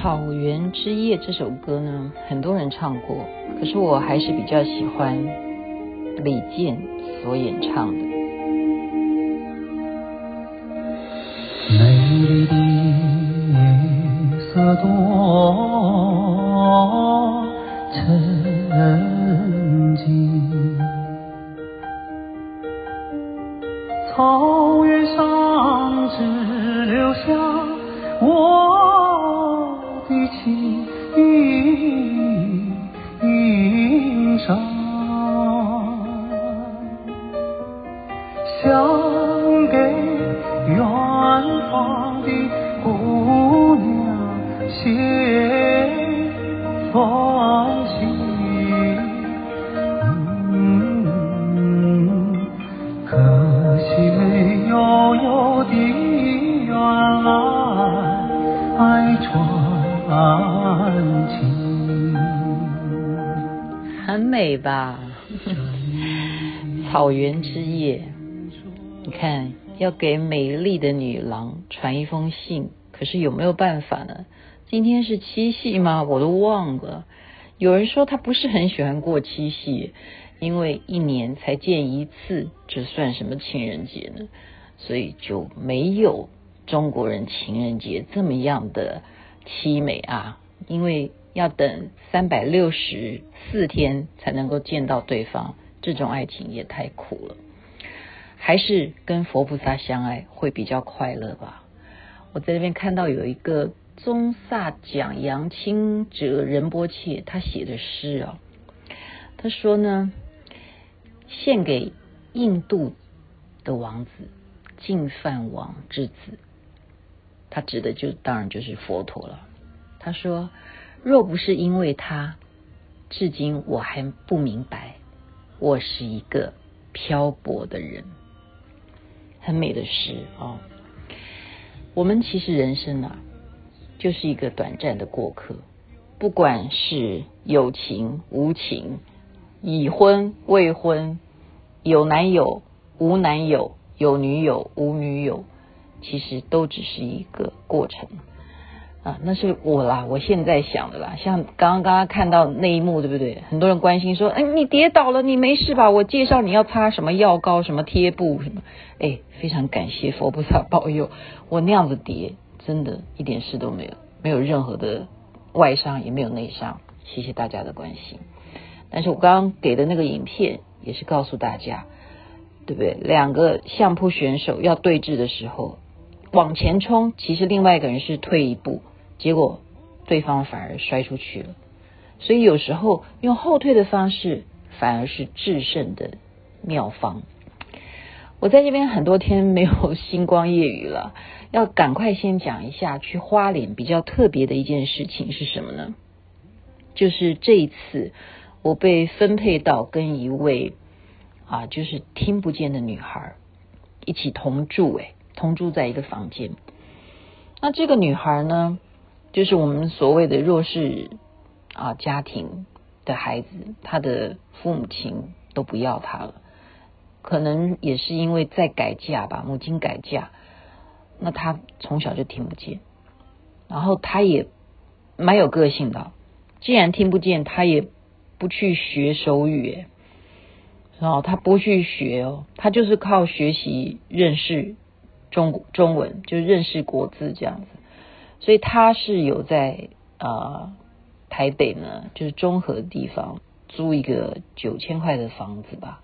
草原之夜这首歌呢，很多人唱过，可是我还是比较喜欢李健所演唱的。美丽的夜色多很美吧？草原之夜，你看，要给美丽的女郎传一封信，可是有没有办法呢？今天是七夕吗？我都忘了。有人说他不是很喜欢过七夕，因为一年才见一次，这算什么情人节呢？所以就没有中国人情人节这么样的凄美啊，因为。要等三百六十四天才能够见到对方，这种爱情也太苦了。还是跟佛菩萨相爱会比较快乐吧。我在这边看到有一个宗萨讲杨清哲仁波切，他写的诗啊，他说呢，献给印度的王子净饭王之子，他指的就当然就是佛陀了。他说。若不是因为他，至今我还不明白，我是一个漂泊的人。很美的诗哦。我们其实人生啊，就是一个短暂的过客。不管是有情无情，已婚未婚，有男友无男友，有女友无女友，其实都只是一个过程。啊，那是我啦，我现在想的啦。像刚刚刚刚看到那一幕，对不对？很多人关心说，哎，你跌倒了，你没事吧？我介绍你要擦什么药膏、什么贴布什么。哎，非常感谢佛菩萨保佑，我那样子跌，真的一点事都没有，没有任何的外伤，也没有内伤。谢谢大家的关心。但是我刚刚给的那个影片，也是告诉大家，对不对？两个相扑选手要对峙的时候。往前冲，其实另外一个人是退一步，结果对方反而摔出去了。所以有时候用后退的方式，反而是制胜的妙方。我在这边很多天没有星光夜雨了，要赶快先讲一下去花莲比较特别的一件事情是什么呢？就是这一次我被分配到跟一位啊，就是听不见的女孩一起同住，诶。同住在一个房间，那这个女孩呢，就是我们所谓的弱势啊家庭的孩子，他的父母亲都不要他了，可能也是因为在改嫁吧，母亲改嫁，那他从小就听不见，然后他也蛮有个性的，既然听不见，他也不去学手语，然后他不去学哦，他就是靠学习认识。中中文就认识国字这样子，所以他是有在啊、呃、台北呢，就是中和地方租一个九千块的房子吧。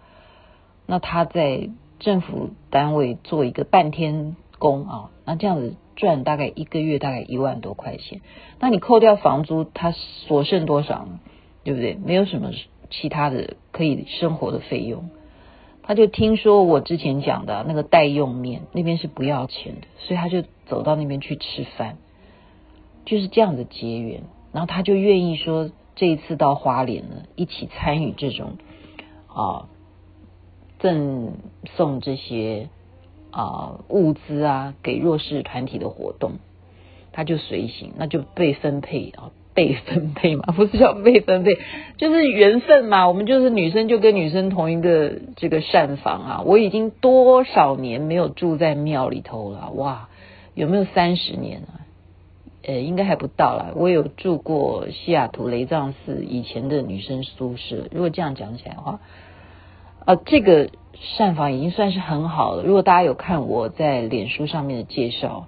那他在政府单位做一个半天工啊，那这样子赚大概一个月大概一万多块钱。那你扣掉房租，他所剩多少呢？对不对？没有什么其他的可以生活的费用。他就听说我之前讲的那个代用面那边是不要钱的，所以他就走到那边去吃饭，就是这样的结缘。然后他就愿意说这一次到花莲呢，一起参与这种啊赠送这些啊物资啊给弱势团体的活动，他就随行，那就被分配啊。被分配嘛，不是叫被分配，就是缘分嘛。我们就是女生，就跟女生同一个这个膳房啊。我已经多少年没有住在庙里头了，哇，有没有三十年啊？呃，应该还不到啦。我有住过西雅图雷藏寺以前的女生宿舍。如果这样讲起来的话，啊，这个膳房已经算是很好了。如果大家有看我在脸书上面的介绍，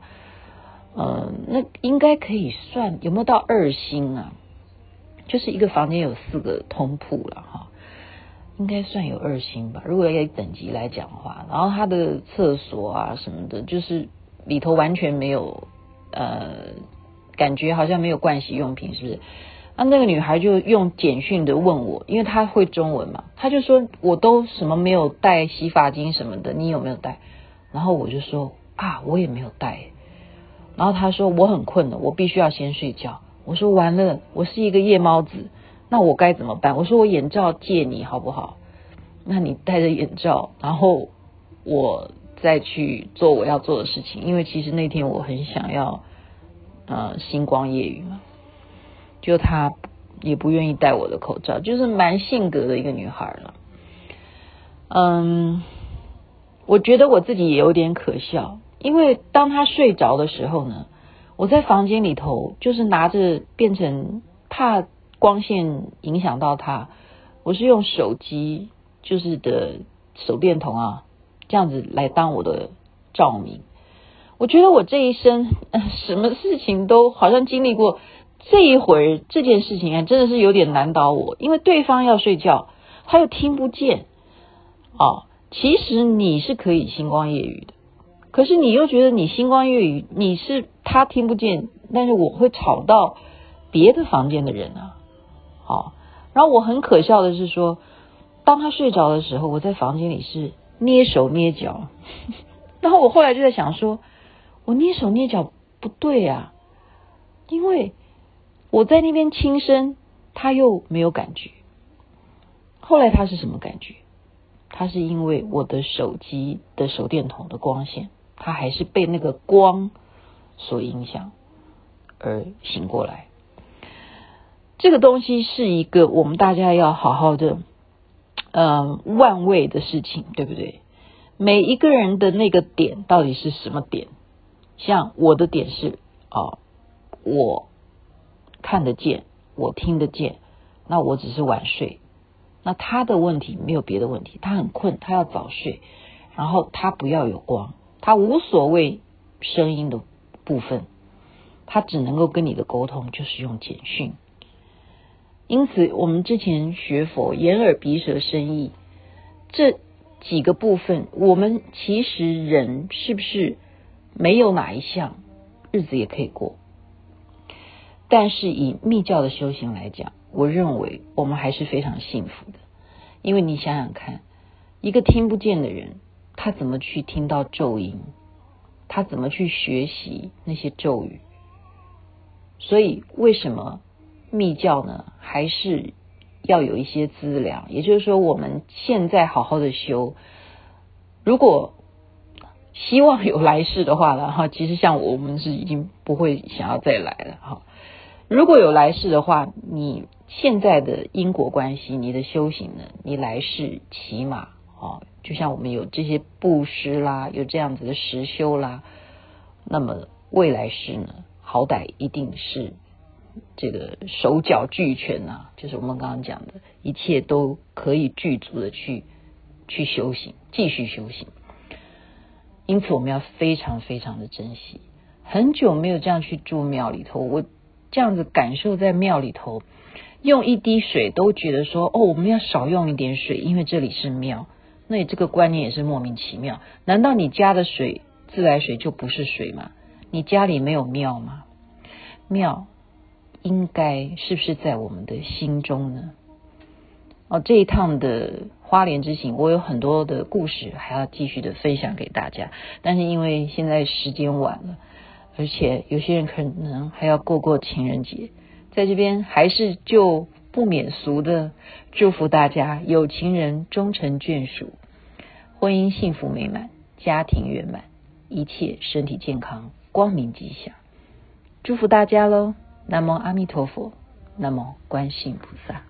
呃，那应该可以算有没有到二星啊？就是一个房间有四个通铺了哈，应该算有二星吧。如果要以等级来讲的话，然后它的厕所啊什么的，就是里头完全没有呃，感觉好像没有盥洗用品，是不是？那那个女孩就用简讯的问我，因为她会中文嘛，她就说我都什么没有带洗发精什么的，你有没有带？然后我就说啊，我也没有带。然后她说我很困了，我必须要先睡觉。我说完了，我是一个夜猫子，那我该怎么办？我说我眼罩借你好不好？那你戴着眼罩，然后我再去做我要做的事情。因为其实那天我很想要呃星光夜雨嘛。就她也不愿意戴我的口罩，就是蛮性格的一个女孩了。嗯，我觉得我自己也有点可笑，因为当她睡着的时候呢，我在房间里头就是拿着变成怕光线影响到她，我是用手机就是的手电筒啊，这样子来当我的照明。我觉得我这一生什么事情都好像经历过。这一会儿这件事情啊，真的是有点难倒我，因为对方要睡觉，他又听不见。哦，其实你是可以星光夜语的，可是你又觉得你星光夜语，你是他听不见，但是我会吵到别的房间的人啊。好，哦，然后我很可笑的是说，当他睡着的时候，我在房间里是捏手捏脚，然后我后来就在想说，我捏手捏脚不对啊，因为。我在那边轻声，他又没有感觉。后来他是什么感觉？他是因为我的手机的手电筒的光线，他还是被那个光所影响而醒过来。这个东西是一个我们大家要好好的，嗯，万味的事情，对不对？每一个人的那个点到底是什么点？像我的点是哦，我。看得见，我听得见，那我只是晚睡。那他的问题没有别的问题，他很困，他要早睡，然后他不要有光，他无所谓声音的部分，他只能够跟你的沟通就是用简讯。因此，我们之前学佛，眼耳鼻舌身意这几个部分，我们其实人是不是没有哪一项，日子也可以过？但是以密教的修行来讲，我认为我们还是非常幸福的，因为你想想看，一个听不见的人，他怎么去听到咒音？他怎么去学习那些咒语？所以为什么密教呢？还是要有一些资粮？也就是说，我们现在好好的修，如果希望有来世的话呢，哈，其实像我们是已经不会想要再来了，哈。如果有来世的话，你现在的因果关系，你的修行呢？你来世起码哦，就像我们有这些布施啦，有这样子的实修啦，那么未来世呢，好歹一定是这个手脚俱全呐，就是我们刚刚讲的一切都可以具足的去去修行，继续修行。因此，我们要非常非常的珍惜。很久没有这样去住庙里头，我。这样子感受在庙里头，用一滴水都觉得说哦，我们要少用一点水，因为这里是庙。那你这个观念也是莫名其妙。难道你家的水自来水就不是水吗？你家里没有庙吗？庙应该是不是在我们的心中呢？哦，这一趟的花莲之行，我有很多的故事还要继续的分享给大家，但是因为现在时间晚了。而且有些人可能还要过过情人节，在这边还是就不免俗的祝福大家有情人终成眷属，婚姻幸福美满，家庭圆满，一切身体健康，光明吉祥，祝福大家喽！南无阿弥陀佛，南无观世音菩萨。